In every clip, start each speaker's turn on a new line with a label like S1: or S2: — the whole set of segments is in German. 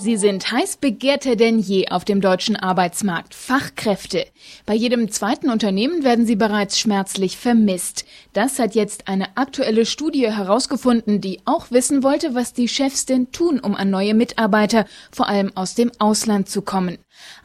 S1: Sie sind heiß begehrter denn je auf dem deutschen Arbeitsmarkt. Fachkräfte. Bei jedem zweiten Unternehmen werden sie bereits schmerzlich vermisst. Das hat jetzt eine aktuelle Studie herausgefunden, die auch wissen wollte, was die Chefs denn tun, um an neue Mitarbeiter, vor allem aus dem Ausland zu kommen.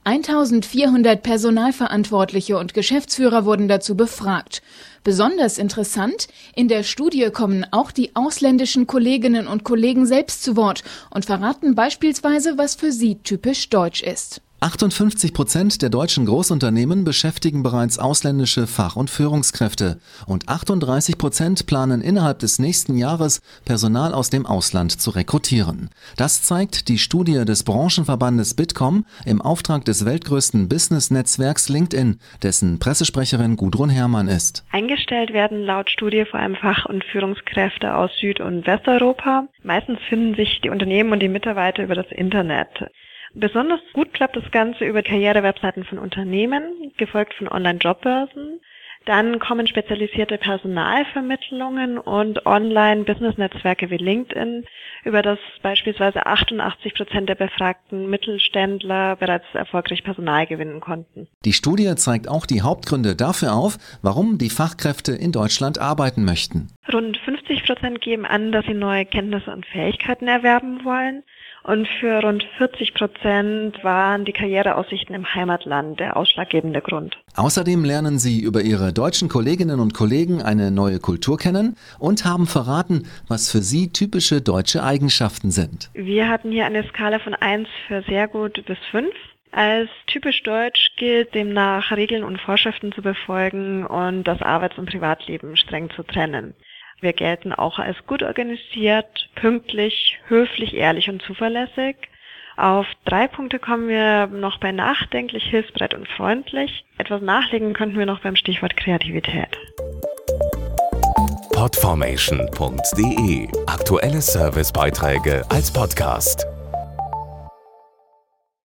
S1: 1400 Personalverantwortliche und Geschäftsführer wurden dazu befragt. Besonders interessant, in der Studie kommen auch die ausländischen Kolleginnen und Kollegen selbst zu Wort und verraten beispielsweise, was für sie typisch deutsch ist.
S2: 58 Prozent der deutschen Großunternehmen beschäftigen bereits ausländische Fach- und Führungskräfte und 38 Prozent planen innerhalb des nächsten Jahres Personal aus dem Ausland zu rekrutieren. Das zeigt die Studie des Branchenverbandes Bitkom im Auftrag des weltgrößten Business-Netzwerks LinkedIn, dessen Pressesprecherin Gudrun Herrmann ist.
S3: Eingestellt werden laut Studie vor allem Fach- und Führungskräfte aus Süd- und Westeuropa. Meistens finden sich die Unternehmen und die Mitarbeiter über das Internet. Besonders gut klappt das Ganze über Karrierewebseiten von Unternehmen, gefolgt von Online-Jobbörsen. Dann kommen spezialisierte Personalvermittlungen und Online-Business-Netzwerke wie LinkedIn, über das beispielsweise 88 Prozent der befragten Mittelständler bereits erfolgreich Personal gewinnen konnten.
S2: Die Studie zeigt auch die Hauptgründe dafür auf, warum die Fachkräfte in Deutschland arbeiten möchten.
S3: Rund 50 Prozent geben an, dass sie neue Kenntnisse und Fähigkeiten erwerben wollen. Und für rund 40 Prozent waren die Karriereaussichten im Heimatland der ausschlaggebende Grund.
S2: Außerdem lernen sie über ihre deutschen Kolleginnen und Kollegen eine neue Kultur kennen und haben verraten, was für sie typische deutsche Eigenschaften sind.
S3: Wir hatten hier eine Skala von 1 für sehr gut bis 5. Als typisch deutsch gilt demnach Regeln und Vorschriften zu befolgen und das Arbeits- und Privatleben streng zu trennen. Wir gelten auch als gut organisiert, pünktlich, höflich, ehrlich und zuverlässig. Auf drei Punkte kommen wir noch bei nachdenklich, hilfsbereit und freundlich. Etwas nachlegen könnten wir noch beim Stichwort Kreativität.
S4: Podformation.de Aktuelle Servicebeiträge als Podcast.